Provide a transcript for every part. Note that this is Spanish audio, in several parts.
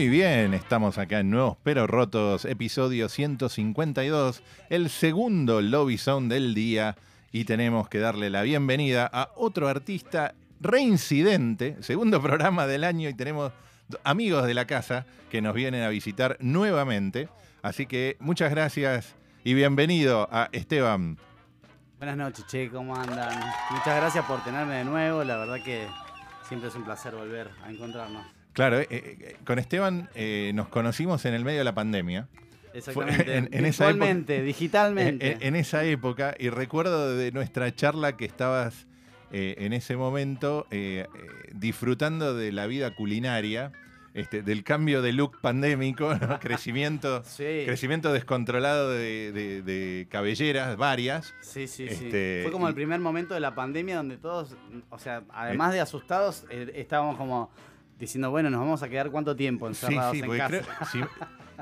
Muy bien, estamos acá en Nuevos Pero Rotos, episodio 152, el segundo Lobby Zone del día y tenemos que darle la bienvenida a otro artista reincidente, segundo programa del año y tenemos amigos de la casa que nos vienen a visitar nuevamente. Así que muchas gracias y bienvenido a Esteban. Buenas noches, che, ¿cómo andan? Muchas gracias por tenerme de nuevo, la verdad que siempre es un placer volver a encontrarnos. Claro, eh, eh, con Esteban eh, nos conocimos en el medio de la pandemia. Exactamente, en, en virtualmente, digitalmente. En, en, esa época, y recuerdo de nuestra charla que estabas en ese momento disfrutando de la vida culinaria. Este, del cambio de look pandémico, crecimiento, sí. crecimiento descontrolado de, de, de, cabelleras varias. Sí, sí, este, sí. Fue como el primer momento de la pandemia donde todos, o sea, además de asustados, eh, estábamos como diciendo, bueno, nos vamos a quedar cuánto tiempo encerrados sí, sí, en casa. Creo, sí,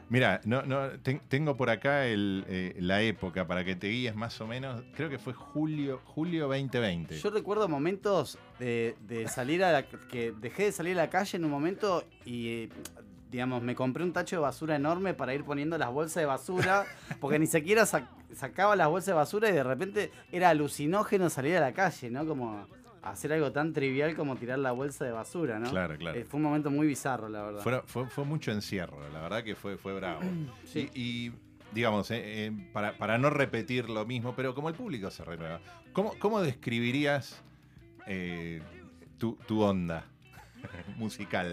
mira, no, no, ten, tengo por acá el, eh, la época para que te guíes más o menos. Creo que fue julio, julio 2020. Yo recuerdo momentos de, de salir a la, que dejé de salir a la calle en un momento y digamos, me compré un tacho de basura enorme para ir poniendo las bolsas de basura, porque ni siquiera sac sacaba las bolsas de basura y de repente era alucinógeno salir a la calle, ¿no? Como hacer algo tan trivial como tirar la bolsa de basura, ¿no? Claro, claro. Eh, fue un momento muy bizarro, la verdad. Fue, fue, fue mucho encierro, la verdad que fue, fue bravo. Sí. Y, y digamos, eh, eh, para, para, no repetir lo mismo, pero como el público se renueva, ¿cómo, cómo describirías eh, tu, tu, onda musical?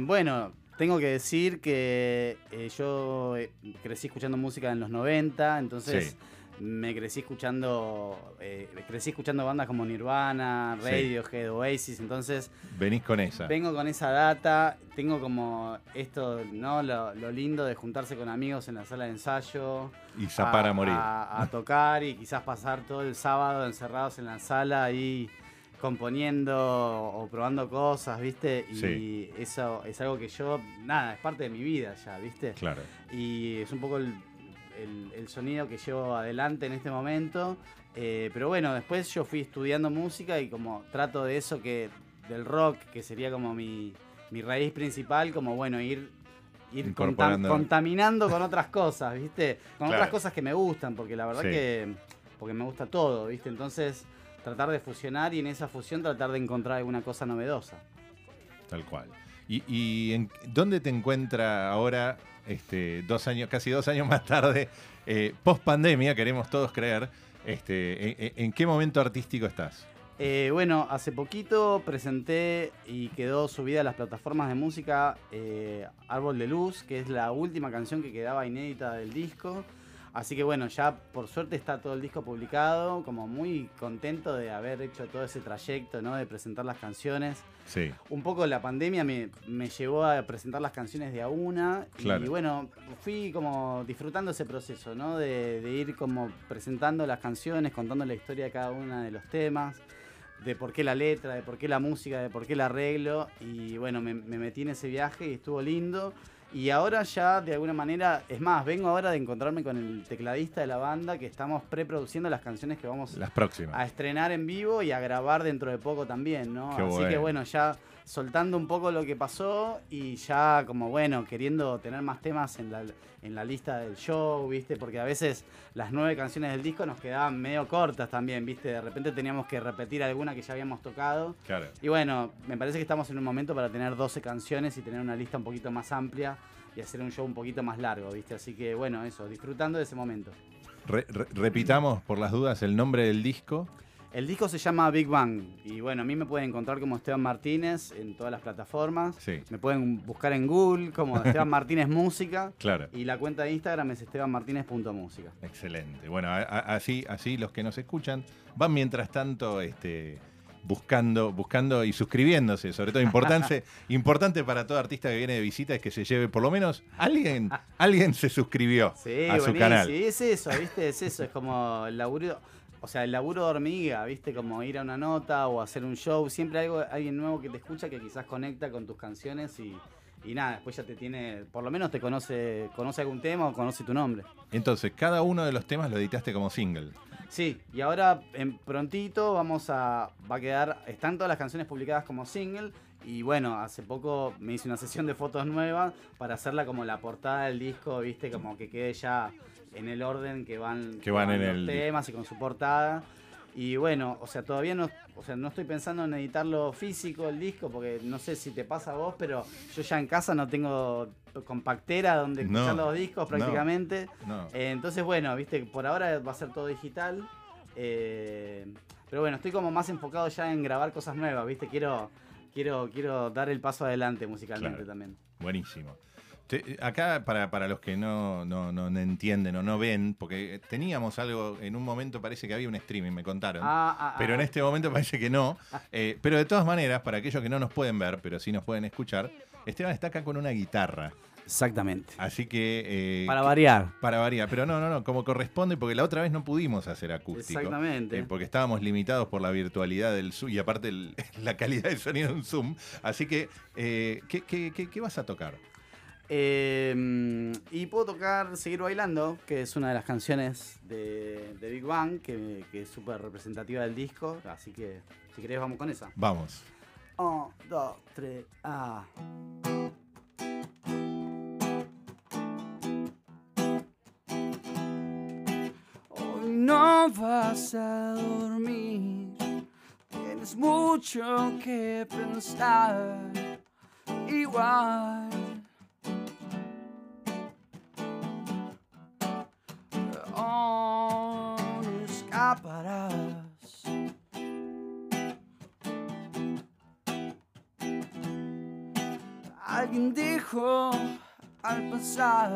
bueno, tengo que decir que yo crecí escuchando música en los 90, entonces... Sí me crecí escuchando eh, crecí escuchando bandas como Nirvana, Radiohead, sí. Oasis, entonces venís con esa. Vengo con esa data, tengo como esto, ¿no? Lo, lo lindo de juntarse con amigos en la sala de ensayo y zapar a, a morir. A, a, tocar y quizás pasar todo el sábado encerrados en la sala ahí componiendo o probando cosas, ¿viste? Y sí. eso es algo que yo, nada, es parte de mi vida ya, ¿viste? Claro. Y es un poco el el, el, sonido que llevo adelante en este momento. Eh, pero bueno, después yo fui estudiando música y como trato de eso que del rock, que sería como mi, mi raíz principal, como bueno, ir, ir contam contaminando con otras cosas, ¿viste? Con claro. otras cosas que me gustan, porque la verdad Sí. que porque me gusta todo, ¿viste? Entonces, tratar de fusionar y en esa fusión tratar de encontrar alguna cosa novedosa. Tal cual. ¿Y, y en, dónde te encuentra ahora, este, dos años, casi dos años más tarde, eh, post pandemia, queremos todos creer, este, en, qué momento artístico estás? Eh, bueno, hace poquito presenté y quedó subida a las plataformas de música eh, Árbol de Luz, que es la última canción que quedaba inédita del disco. Así que bueno, ya por suerte está todo el disco publicado, como muy contento de haber hecho todo ese trayecto, ¿no? De presentar las canciones. Sí. Un poco la pandemia me, me llevó a presentar las canciones de a una. Claro. Y bueno, fui como disfrutando ese proceso, ¿no? De, de, ir como presentando las canciones, contando la historia de cada uno de los temas. De por qué la letra, de por qué la música, de por qué el arreglo. Y bueno, me, me metí en ese viaje y estuvo lindo. Y ahora ya de alguna manera, es más, vengo ahora de encontrarme con el tecladista de la banda que estamos preproduciendo las canciones que vamos las próximas. a estrenar en vivo y a grabar dentro de poco también, ¿no? Qué Así bueno. que bueno, ya soltando un poco lo que pasó y ya como bueno, queriendo tener más temas en la, en la lista del show, ¿viste? Porque a veces las nueve canciones del disco nos quedaban medio cortas también, ¿viste? De repente teníamos que repetir alguna que ya habíamos tocado. Claro. Y bueno, me parece que estamos en un momento para tener 12 canciones y tener una lista un poquito más amplia y hacer un show un poquito más largo, ¿viste? Así que bueno, eso, disfrutando de ese momento. Re, re, repitamos por las dudas el nombre del disco. El disco se llama Big Bang y bueno, a mí me pueden encontrar como Esteban Martínez en todas las plataformas. Sí. Me pueden buscar en Google como Esteban Martínez Música. Claro. Y la cuenta de Instagram es estebanmartinez.música. Excelente. Bueno, a, a, así, así los que nos escuchan van mientras tanto este, buscando, buscando y suscribiéndose. Sobre todo importante, importante para todo artista que viene de visita es que se lleve, por lo menos, alguien, alguien se suscribió Sí, a su buenísimo. canal. Sí, es eso, ¿viste? Es eso, es como el laburo, o sea, el laburo de hormiga, ¿viste? Como ir a una nota o hacer un show, siempre algo, alguien nuevo que te escucha que quizás conecta con tus canciones y, y nada, después ya te tiene, por lo menos te conoce, conoce algún tema o conoce tu nombre. Entonces, cada uno de los temas lo editaste como single. Sí, y ahora en prontito vamos a. va a quedar. Están todas las canciones publicadas como single. Y bueno, hace poco me hice una sesión de fotos nuevas para hacerla como la portada del disco, viste, como que quede ya en el orden que van, Que van en los el- temas y con su portada. Y bueno, o sea, todavía no, o sea, no estoy pensando en editarlo físico el disco, porque no sé si te pasa a vos, pero yo ya en casa no tengo compactera donde No, escuchar los discos no. prácticamente. No. Eh, entonces, bueno, viste, por ahora va a ser todo digital. eh, pero bueno, estoy como más enfocado ya en grabar cosas nuevas, viste. Quiero, quiero, quiero dar el paso adelante musicalmente Claro. también. Buenísimo. Te- acá, para, para los que no, no, no entienden o no ven, porque teníamos algo, en un momento parece que había un streaming, me contaron. Ah, ah, Pero en ah. este momento parece que no. Eh, pero de todas maneras, para aquellos que no nos pueden ver, pero sí nos pueden escuchar, Esteban está acá con una guitarra. Exactamente. Así que. eh, Para variar. para variar. Pero no, no, no, como corresponde, porque la otra vez no pudimos hacer acústico. Exactamente. eh, porque estábamos limitados por la virtualidad del Zoom y aparte el- la calidad del sonido de un Zoom. Así que, eh, ¿qué, qué- qué- qué vas a tocar? Eh, y puedo tocar Seguir Bailando, que es una de las canciones de, de Big Bang, que, que es súper representativa del disco. Así que, si querés, vamos con esa. Vamos. Un, dos, tres, ah. Hoy no vas a dormir, tienes mucho que pensar. Igual. Escaparás. Alguien dijo al pasar,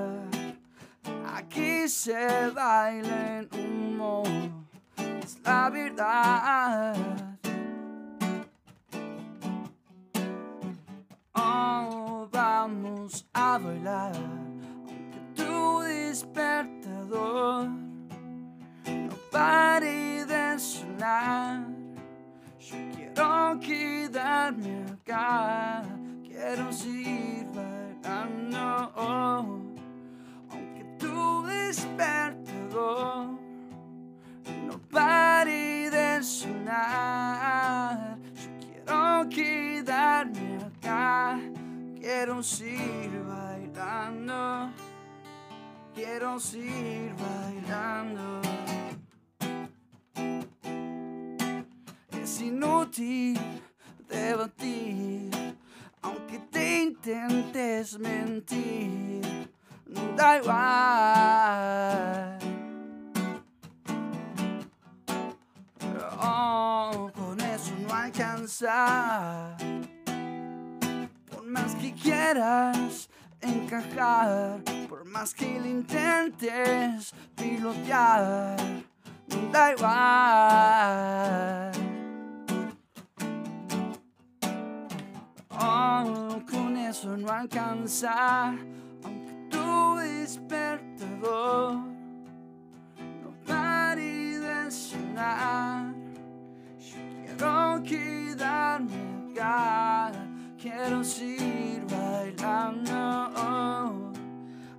aquí se baila en humo, es la verdad. Oh, vamos a bailar, aunque tu despertador pare de sonar. Yo quiero quedarme acá, quiero seguir bailando. Aunque tu despertador no pare de sonar. Yo quiero quedarme acá, quiero seguir bailando. Quiero seguir bailando. Es inútil debatir, aunque te intentes mentir, da igual. Oh, con eso no alcanza. Por más que quieras encajar, por más que lo intentes pilotear, da igual. Con eso no alcanza, aunque tu despertador no pare de sonar. Yo quiero quedarme acá, quiero seguir bailando.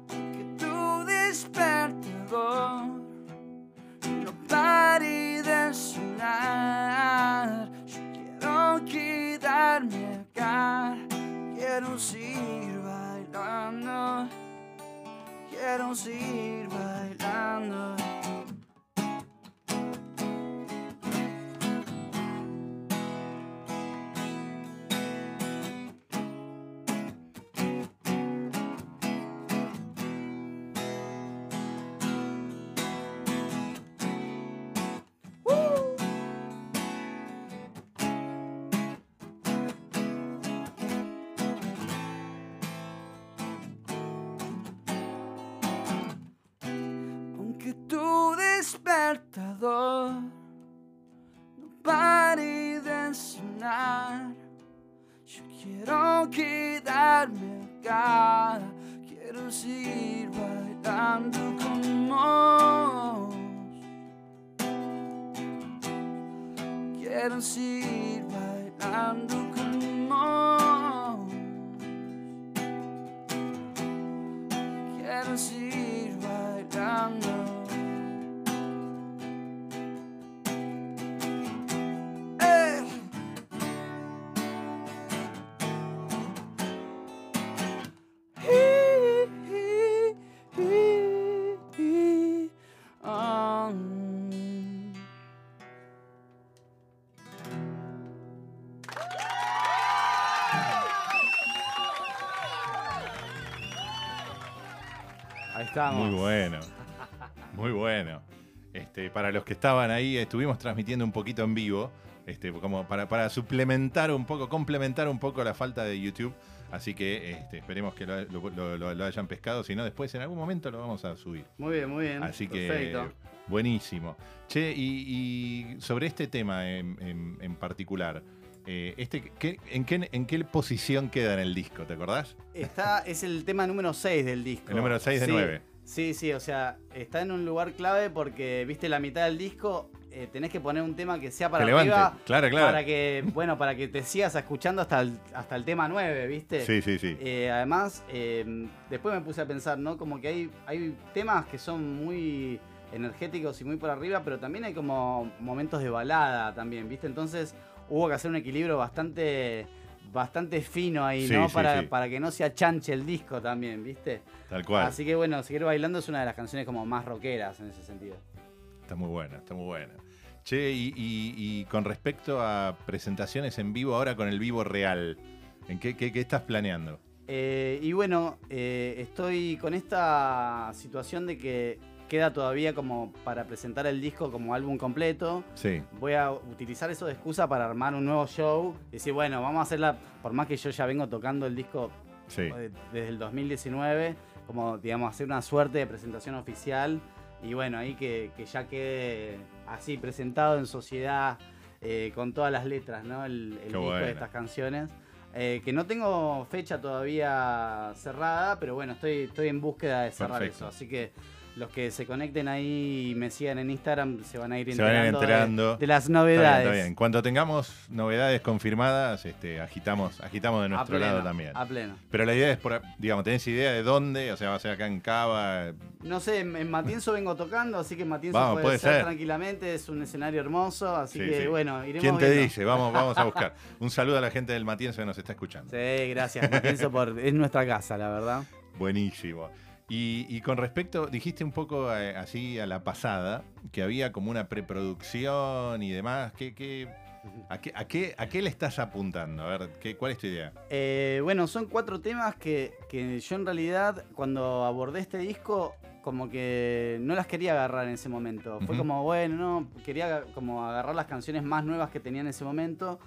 Aunque tu despertador no pare de sonar. Yo quiero quedarme quiero seguir bailando. Quiero seguir bailando. Despertador no pare de terminar. Yo quiero quedarme acá, quiero seguir bailando con vos. Quiero seguir bailando con vos. Quiero seguir Ahí estamos. Muy bueno. Muy bueno. Este, para los que estaban ahí, estuvimos transmitiendo un poquito en vivo, este, como para, para suplementar un poco, complementar un poco la falta de YouTube. Así que este, esperemos que lo, lo- lo- lo hayan pescado. Si no, después en algún momento lo vamos a subir. Muy bien, muy bien. Así Perfecto. que buenísimo. Che, y, y sobre este tema en, en- en particular, eh, este, ¿qué- en, qué, ¿en qué posición queda en el disco? ¿Te acordás? Está, es el tema número 6 del disco. El número 6 de Sí, 9. Sí, sí, o sea, está en un lugar clave porque, viste, la mitad del disco eh, tenés que poner un tema que sea para Que arriba. Claro, claro. Para que, bueno, para que te sigas escuchando hasta el, hasta el tema 9, ¿viste? Sí, sí, sí. Eh, además, eh, después me puse a pensar, ¿no? Como que hay, hay temas que son muy energéticos y muy por arriba, pero también hay como momentos de balada también, ¿viste? Entonces hubo que hacer un equilibrio bastante bastante fino ahí, Sí, ¿no? sí, para, sí. para que no se achanche el disco también, ¿viste? Tal cual. Así que bueno, Seguir Bailando es una de las canciones como más rockeras en ese sentido. Está muy buena, está muy buena. Che, y, y- y con respecto a presentaciones en vivo, ahora con el vivo real, ¿en qué, qué- qué estás planeando? Eh, y bueno, eh, estoy con esta situación de que queda todavía como para presentar el disco como álbum completo. Sí, Voy a utilizar eso de excusa para armar un nuevo show. Y decir, bueno, vamos a hacerla, por más que yo ya vengo tocando el disco sí. eh, desde el 2019, como digamos, hacer una suerte de presentación oficial. Y bueno, ahí que, que ya quede así presentado en sociedad eh, con todas las letras, ¿no? El, el disco de estas canciones. Eh, que no tengo fecha todavía cerrada, pero bueno, estoy, estoy en búsqueda de cerrar Perfecto. eso. Así que los que se conecten ahí y me sigan en Instagram se van a ir Se van a ir enterando, de- las Está bien, novedades. está bien. Cuando tengamos novedades confirmadas, este, agitamos, agitamos de A nuestro pleno, lado también. A pleno. Pero la idea es, por, digamos, ¿tenés idea de dónde? O sea, va a ser acá en Cava. No sé, en en Matienzo vengo tocando, así que en Matienzo Vamos, puede, puede ser, ser. tranquilamente, es un escenario hermoso, así Sí, que sí. bueno, iremos ¿Quién te viendo. dice? Vamos, vamos a buscar. Un saludo a la gente del Matienzo que nos está escuchando. Sí, gracias, Matienzo, por, es nuestra casa, la verdad. Buenísimo. Y, y con respecto, dijiste un poco eh, así a la pasada, que había como una preproducción y demás. ¿Qué, qué, a, qué, a, qué, a qué le estás apuntando? A ver, ¿qué, ¿cuál es tu idea? Eh, bueno, son cuatro temas que, que yo en realidad cuando abordé este disco como que no las quería agarrar en ese momento. Fue como, bueno, no, quería como agarrar las canciones más nuevas que tenía en ese momento.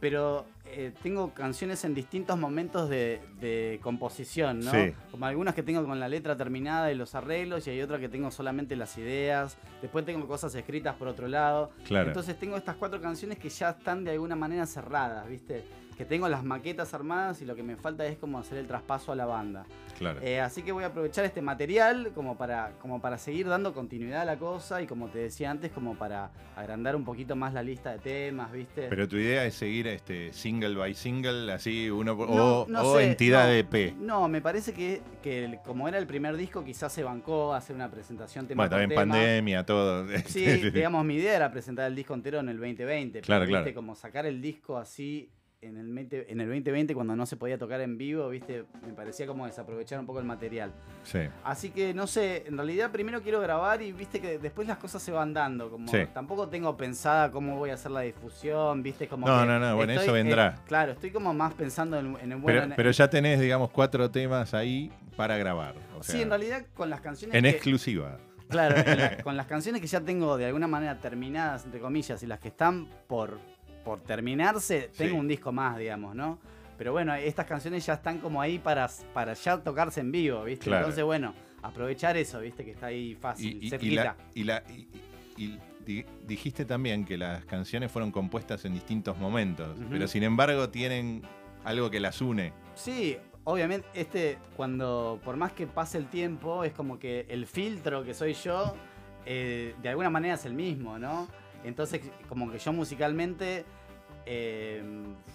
Pero eh, tengo canciones en distintos momentos de, de composición, ¿no? Sí. Como algunas que tengo con la letra terminada y los arreglos, y hay otras que tengo solamente las ideas. Después tengo cosas escritas por otro lado. Claro. Entonces tengo estas cuatro canciones que ya están de alguna manera cerradas, ¿viste? Que tengo las maquetas armadas y lo que me falta es como hacer el traspaso a la banda. claro. Eh, así que voy a aprovechar este material como para, como para seguir dando continuidad a la cosa y como te decía antes, como para agrandar un poquito más la lista de temas, ¿viste? Pero tu idea es seguir este single by single, así uno No, o, no o sé, entidad no. de EP. No, me parece que, que el- como era el primer disco, quizás se bancó hacer una presentación tema Bueno, también tema. pandemia, todo. Sí, digamos, mi idea era presentar el disco entero en el 2020. pero, Claro, ¿viste? claro. Como sacar el disco así en el, 20 en el 2020 cuando no se podía tocar en vivo, ¿viste? Me parecía como desaprovechar un poco el material. Sí. Así que no sé, en realidad primero quiero grabar y viste que después las cosas se van dando. Como Sí. tampoco tengo pensada cómo voy a hacer la difusión, viste como No, que no, no, bueno, estoy- eso vendrá. eh, claro, estoy como más pensando en, en el bueno. Pero, pero ya tenés, digamos, cuatro temas ahí para grabar. o sí, en realidad con las canciones En que- exclusiva. Claro, la- con las canciones que ya tengo de alguna manera terminadas, entre comillas, y las que están por, por terminarse, tengo un disco más, digamos, ¿no? Pero bueno, estas canciones ya están como ahí para, para ya tocarse en vivo, ¿viste? Claro. Entonces, bueno, aprovechar eso, ¿viste? Que está ahí fácil, Y, y- y cerquita. la, y, la- dijiste también que las canciones fueron compuestas en distintos momentos, pero sin embargo tienen algo que las une. Sí, obviamente, este, cuando, por más que pase el tiempo, es como que el filtro que soy yo, eh, de alguna manera es el mismo, ¿no? Entonces, como que yo musicalmente eh,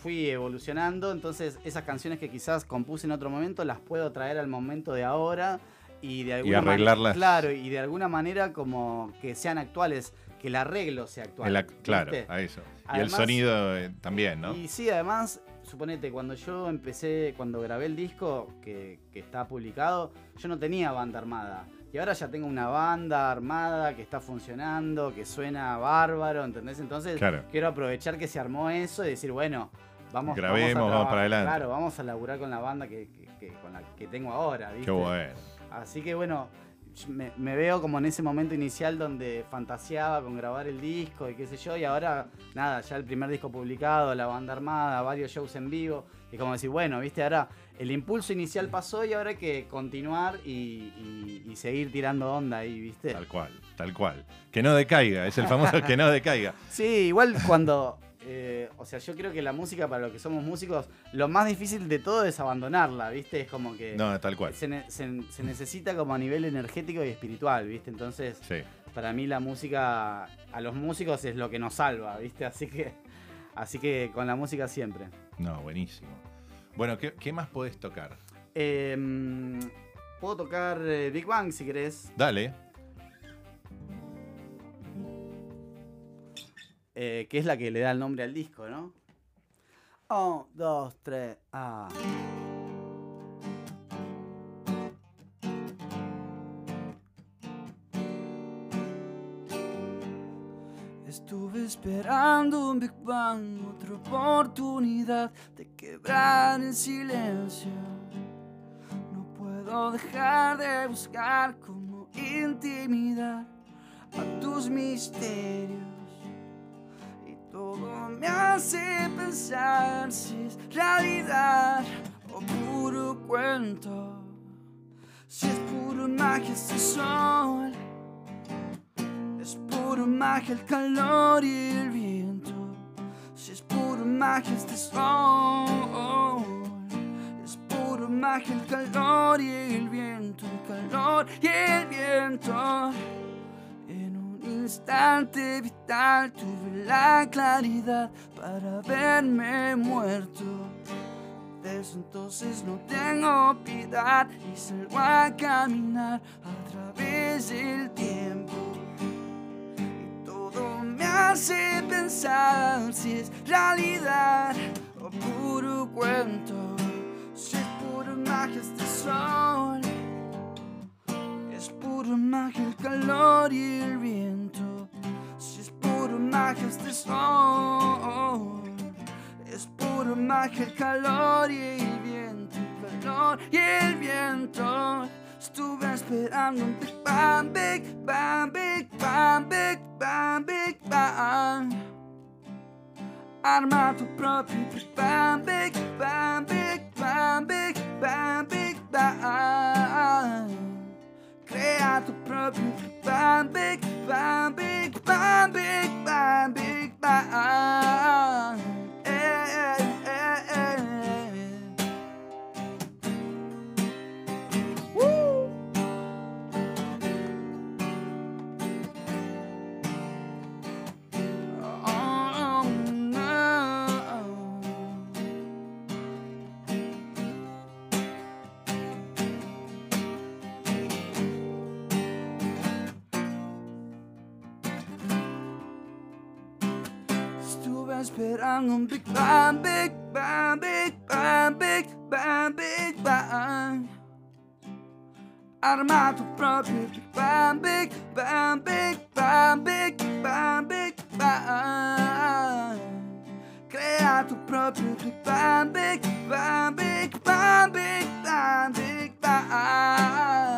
fui evolucionando, entonces esas canciones que quizás compuse en otro momento las puedo traer al momento de ahora y de alguna mane- arreglarlas. claro, y de alguna manera como que sean actuales, que el arreglo sea actual. El claro, ¿viste? a eso. y el sonido eh, también, ¿no? Y sí, además, suponete, cuando yo empecé, cuando grabé el disco que, que está publicado, yo no tenía banda armada. Y ahora ya tengo una banda armada que está funcionando, que suena bárbaro, ¿entendés? Entonces Claro. quiero aprovechar que se armó eso y decir, bueno, vamos, Grabemos, vamos, a vamos para adelante. Claro, vamos a laburar con la banda que, que- que- con la que tengo ahora, ¿viste? Qué bueno. Así que bueno, me, me veo como en ese momento inicial donde fantaseaba con grabar el disco y qué sé yo, y ahora nada, ya el primer disco publicado, la banda armada, varios shows en vivo, y como decir, bueno, viste, ahora el impulso inicial pasó y ahora hay que continuar y, y- y seguir tirando onda ahí, viste. Tal cual, tal cual. Que no decaiga, es el famoso que no decaiga. Sí, igual cuando. eh, o sea, yo creo que la música, para los que somos músicos, lo más difícil de todo es abandonarla, ¿viste? Es como que. No, tal cual. Se, ne- se- se necesita como a nivel energético y espiritual, ¿viste? Entonces, Sí. para mí la música, a los músicos es lo que nos salva, ¿viste? Así que, así que con la música siempre. No, buenísimo. Bueno, ¿qué, qué más podés tocar? Eh, Puedo tocar eh, Big Bang si querés, Dale. eh, que es la que le da el nombre al disco, ¿no? Un, dos, tres, ah. Esperando un Big Bang, otra oportunidad de quebrar el silencio. No puedo dejar de buscar cómo intimidar a tus misterios. Y todo me hace pensar si es realidad o puro cuento. Si es puro magia este sol. Es puro magia el calor y el viento. Si es puro magia este sol. Es puro magia el calor y el viento. El calor y el viento. En un instante vital tuve la claridad para verme muerto. Desde entonces no tengo piedad y salgo a caminar a través del tiempo. Todo me hace pensar si es realidad o puro cuento. Si es pura magia este sol. Es pura magia el calor y el viento. Si es pura magia este sol. Es pura magia el calor y el viento. El calor y el viento. Estuve esperando un Big Bang, Big Bang, Big Bang, Big Bang, Big Bang. Arma tu propio Big Bang, Big Bang, Big Bang, Big Bang, Big Bang. Crea tu propio Big Bang, Big Bang, Big Bang, Big Bang, Big Bang. Esperando un Big Bang, Big Bang, Big Bang, Big Bang, Big Bang. Arma tu propio Big Bang, Big Bang, Big Bang, Big Bang, Big Bang. Crea tu propio Big Bang, Big Bang, Big Bang, Big Bang, Big Bang.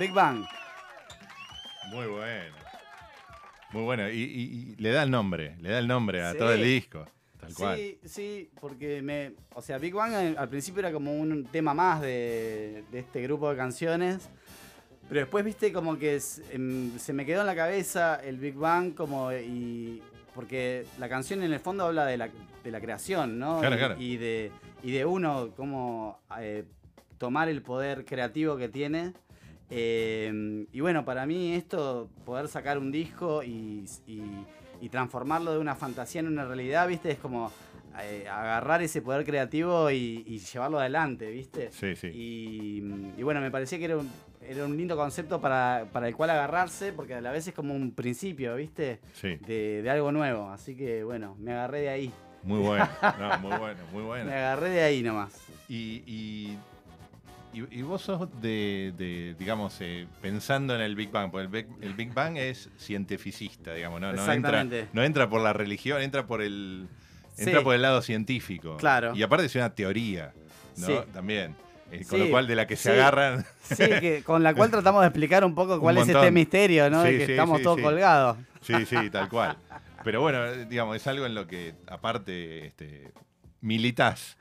Big Bang. Muy bueno. Muy bueno. Y, y- y le da el nombre, le da el nombre a Sí. todo el disco. Tal cual. Sí, sí, porque me. O sea, Big Bang al, al principio era como un tema más de, de este grupo de canciones. Pero después, viste, como que em, se me quedó en la cabeza el Big Bang, como. y Porque la canción en el fondo habla de la, de la creación, ¿no? Claro, y, claro. y de, y de uno, como. eh, tomar el poder creativo que tiene. Eh, y bueno, para mí esto, poder sacar un disco y, y- y transformarlo de una fantasía en una realidad, ¿viste? Es como eh, agarrar ese poder creativo y, y llevarlo adelante, ¿viste? Sí, sí. Y, bueno, me parecía que era un, era un lindo concepto para, para el cual agarrarse, porque a la vez es como un principio, ¿viste? Sí, De, de algo nuevo. Así que bueno, me agarré de ahí. muy bueno. No, muy bueno, muy Me bueno. agarré de ahí nomás. Y, y, y- y vos sos de, de, digamos, eh, pensando en el Big Bang, porque el Big, el Big Bang es cientificista, digamos, ¿no? No entra, no entra por la religión, entra por el, Sí. entra por el lado científico. Claro. Y aparte es una teoría, ¿no? Sí. También. Eh, con Sí, lo cual de la que se sí. agarran. Sí, que, con la cual tratamos de explicar un poco cuál es este misterio, ¿no? de que estamos todos sí. colgados. Sí, sí, tal cual. Pero bueno, eh, digamos, es algo en lo que aparte este, militás.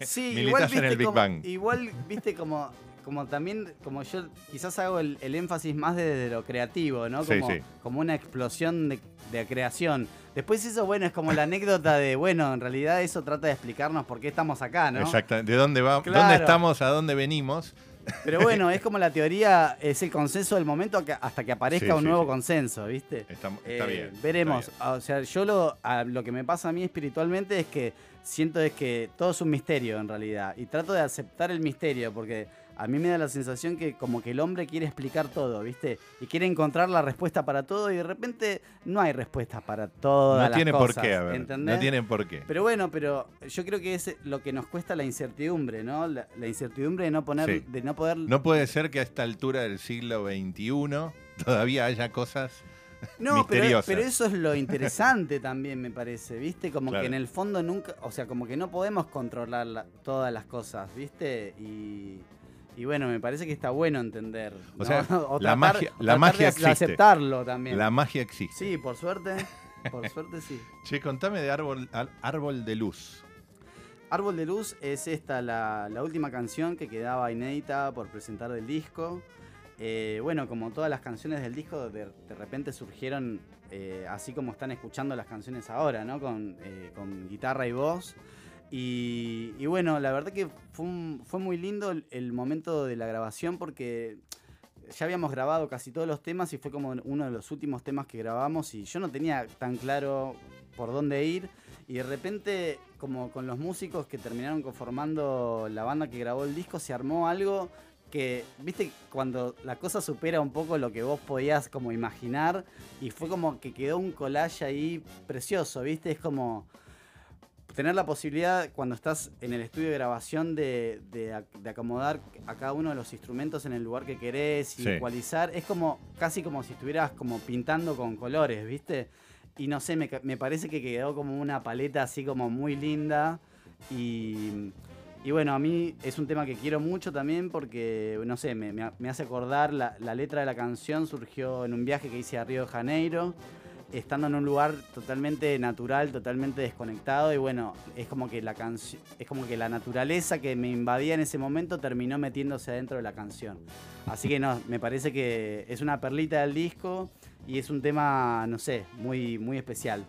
Sí, igual en viste el Big como, Bang. Igual, viste, como, como también, como yo quizás hago el, el énfasis más desde lo creativo, ¿no? Como, sí. como una explosión de, de creación. Después eso, bueno, es como la anécdota de, bueno, en realidad eso trata de explicarnos por qué estamos acá, ¿no? Exacto. ¿De dónde? Claro. ¿Dónde estamos? ¿A dónde venimos? Pero bueno, es como la teoría, es el consenso del momento hasta que aparezca Sí, un sí, nuevo sí. consenso, ¿viste? Está, está Eh, bien. está Veremos. bien. O sea, yo lo, a- lo que me pasa a mí espiritualmente es que siento es que todo es un misterio en realidad. Y trato de aceptar el misterio porque a mí me da la sensación que como que el hombre quiere explicar todo, ¿viste? Y quiere encontrar la respuesta para todo y de repente no hay respuestas para todas No las tiene cosas, por qué, a ver. ¿entendés? No tiene por qué. Pero bueno, pero yo creo que es lo que nos cuesta la incertidumbre, ¿no? La, la incertidumbre de no poner, Sí. de no poder No puede ser que a esta altura del siglo XXI todavía haya cosas. No, pero, pero eso es lo interesante también, me parece, ¿viste? Como Claro. que en el fondo nunca, o sea, como que no podemos controlar la- todas las cosas, ¿viste? Y, y bueno, me parece que está bueno entender. O ¿no? sea, O la tratar- magia- la magia de existe. aceptarlo también. La magia existe. Sí, por suerte, por suerte sí. Che, contame de Árbol, árbol de Luz. Árbol de Luz es esta la, la última canción que quedaba inédita por presentar del disco. Eh, bueno, como todas las canciones del disco, de, repente surgieron eh, así como están escuchando las canciones ahora, ¿no? Con, eh, guitarra y voz. Y, bueno, la verdad que fue muy lindo el, el momento de la grabación porque ya habíamos grabado casi todos los temas y fue como uno de los últimos temas que grabamos y yo no tenía tan claro por dónde ir y de repente como con los músicos que terminaron conformando la banda que grabó el disco se armó algo que, viste, cuando la cosa supera un poco lo que vos podías como imaginar y fue como que quedó un collage ahí precioso, viste, es como tener la posibilidad cuando estás en el estudio de grabación de, de ac- de acomodar a cada uno de los instrumentos en el lugar que querés y Sí. ecualizar, es como casi como si estuvieras como pintando con colores, ¿viste? Y no sé, me, me parece que quedó como una paleta así como muy linda y, y bueno, a mí es un tema que quiero mucho también porque, no sé, me, me ha- me hace acordar, la, la letra de la canción surgió en un viaje que hice a Río de Janeiro estando en un lugar totalmente natural, totalmente desconectado y bueno, es como que la canción es como que la naturaleza que me invadía en ese momento terminó metiéndose adentro de la canción. Así que no, me parece que es una perlita del disco y es un tema, no sé, muy muy especial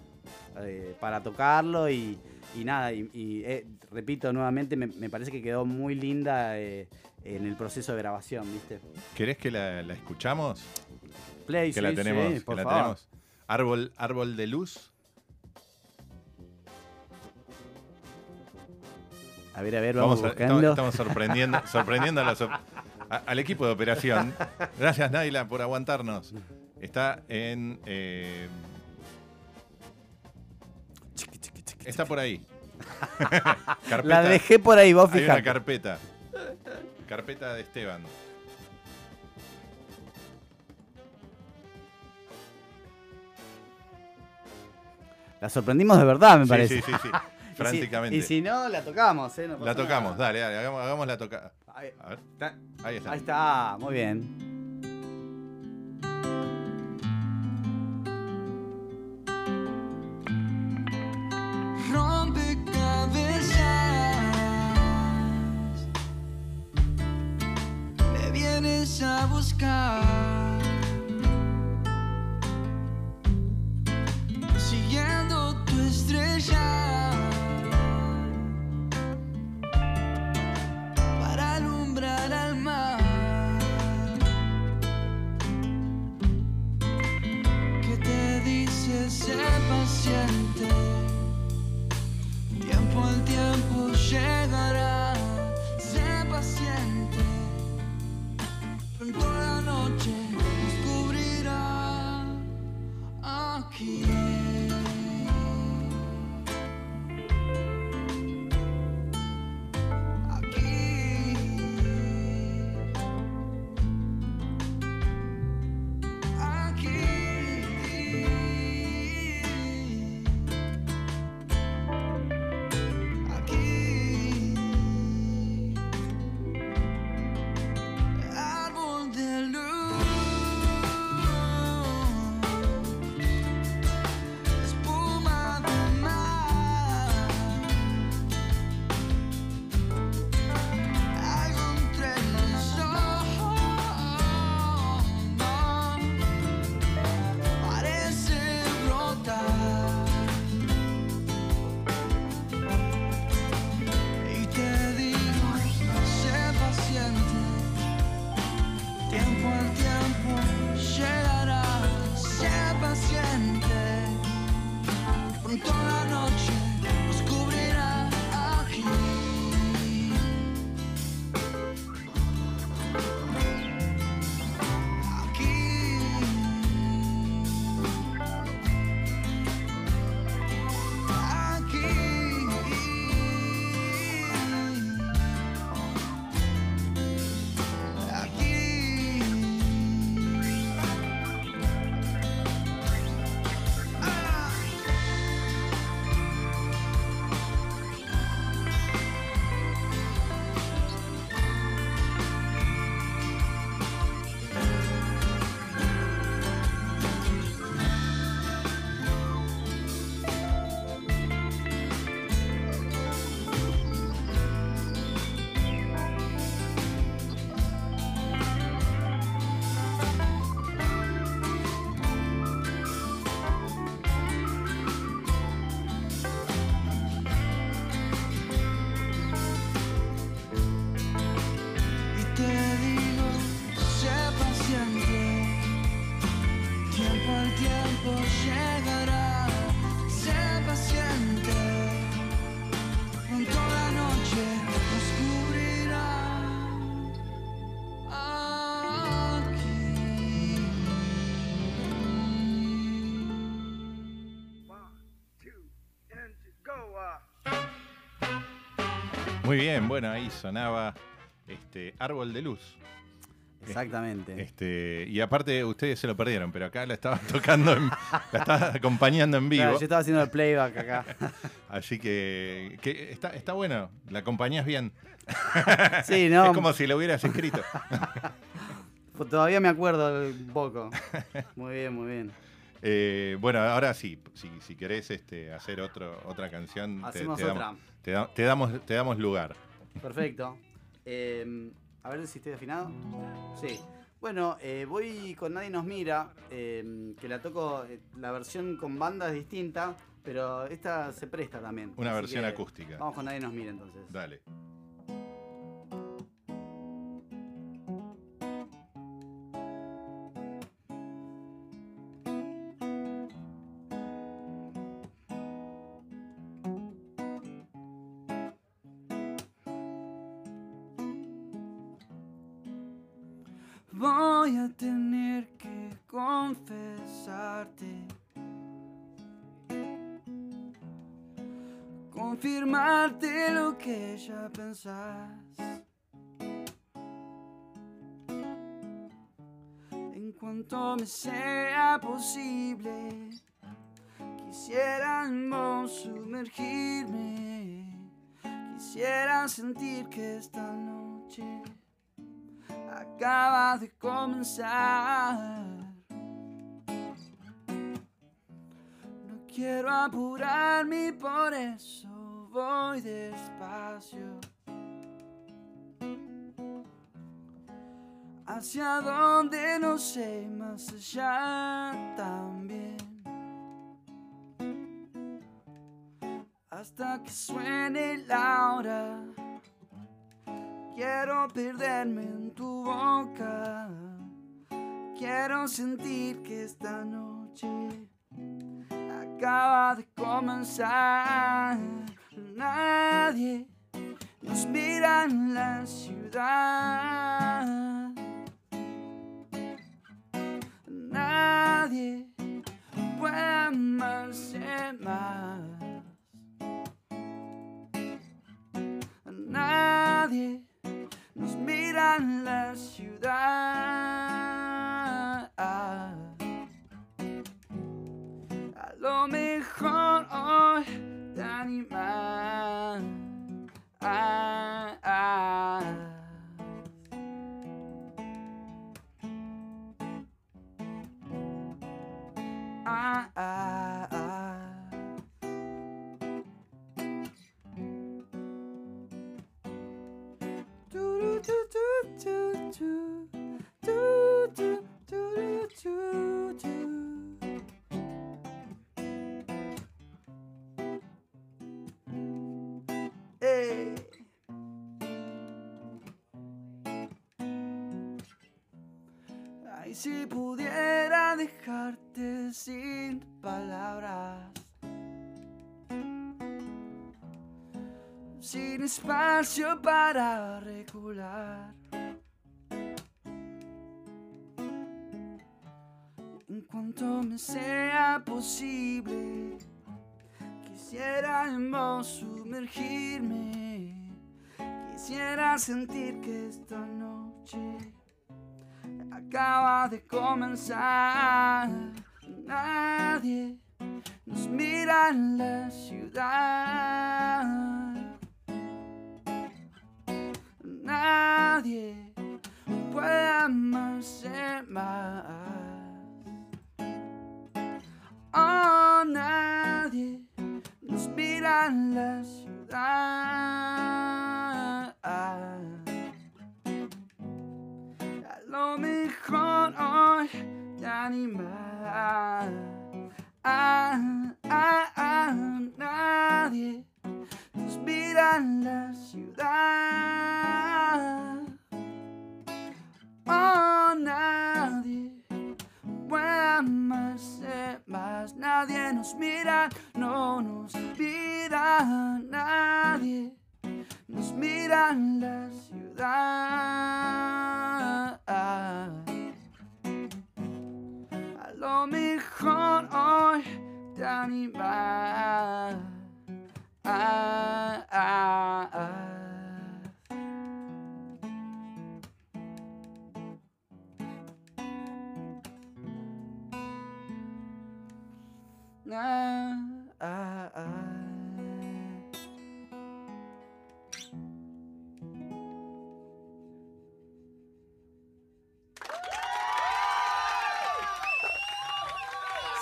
eh, para tocarlo y, y nada, y, y, eh, repito nuevamente, me, me parece que quedó muy linda eh, en el proceso de grabación, ¿viste? ¿Querés que la, la escuchamos? Play, Que sí, la tenemos. sí, que por la favor. tenemos. Árbol, árbol de luz. A ver, a ver, vamos, a- buscando. estamos, estamos sorprendiendo, sorprendiendo a a- al equipo de operación. Gracias, Naila, por aguantarnos. Está en. eh, está por ahí. La dejé por ahí, vos Hay una fijate. carpeta. Carpeta de Esteban. La sorprendimos de verdad, me Sí, parece. sí, sí, sí. Y si- Franticamente. Y si, no, la tocamos, ¿eh? No la tocamos, nada. dale, dale, hagamos, hagamos la toca. Ahí, A ver. está. Ahí está. Ahí está, muy bien. Vienes a buscar. Muy bien, bueno, ahí sonaba este Árbol de Luz. Exactamente. Este, y aparte ustedes se lo perdieron, pero acá la estaban tocando, en- la estaban acompañando en vivo. Claro, yo estaba haciendo el playback acá. Así que, que está, está bueno, la acompañás bien. Sí, no, Es como si lo hubieras escrito. pues todavía me acuerdo un poco. Muy bien, muy bien. Eh, bueno, ahora sí, si, si querés este, hacer otro, otra canción, Hacemos te otra. damos, te, da- te damos, te damos lugar. Perfecto. Eh, a ver si estoy afinado. Sí. Bueno, eh, voy con Nadie nos mira, eh, que la toco, eh, la versión con banda es distinta, pero esta se presta también. Una Así versión acústica. Vamos con Nadie nos mira entonces. Dale. Cuanto me sea posible, quisiera vos sumergirme. Quisiera sentir que esta noche acaba de comenzar. No quiero apurarme por eso voy despacio. Hacia donde no sé, más allá también. Hasta que suene la hora. Quiero perderme en tu boca. Quiero sentir que esta noche acaba de comenzar. Nadie nos mira en la ciudad. Nadie puede amarse más. Nadie nos mira en la ciudad. A lo mejor hoy te animas. ah, ah, Ay, si pudiera dejar sin palabras, sin espacio para regular. En cuanto me sea posible, vos sumergirme. Quisiera sentir que esta noche acaba de comenzar. Nadie nos mira en la ciudad.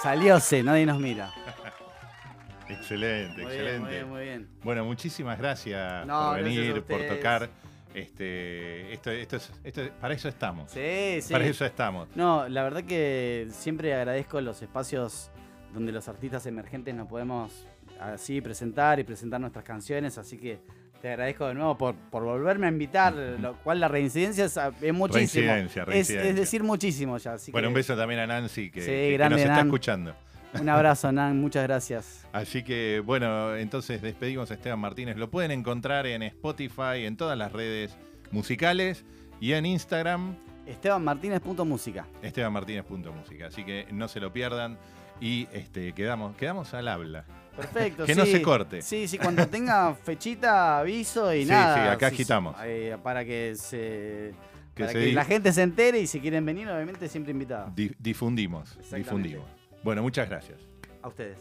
Salióse, nadie nos mira. Excelente, Muy bien, excelente. muy bien, muy bien. Bueno, muchísimas gracias No, por gracias venir, por tocar. Este, esto, esto es, esto es- para eso estamos. Sí, sí. Para eso estamos. No, la verdad que siempre agradezco los espacios donde los artistas emergentes nos podemos así presentar y presentar nuestras canciones, así que te agradezco de nuevo por, por volverme a invitar, lo cual la reincidencia es, es muchísimo. Reincidencia, reincidencia. es decir muchísimo ya. Así Bueno, que un beso también a Nancy que, Sí, que- que nos está escuchando. un abrazo, Nan, muchas gracias. Así que bueno, entonces despedimos a Esteban Martínez. Lo pueden encontrar en Spotify, en todas las redes musicales y en Instagram, EstebanMartínez.música. estebanmartinez.música. Así que no se lo pierdan y este, quedamos, quedamos al habla. Perfecto. Que no se corte. Sí, sí, cuando tenga fechita aviso y Sí, nada. sí, acá sí, agitamos. eh, para que se. Que para se que la gente se entere y si quieren venir, obviamente siempre invitados. Di- difundimos, difundimos. Bueno, muchas gracias. A ustedes.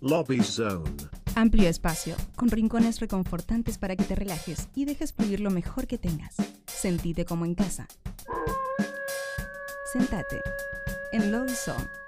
Lobby Zone. Amplio espacio, con rincones reconfortantes para que te relajes y dejes fluir lo mejor que tengas. Sentite como en casa. Sentate en Love Zone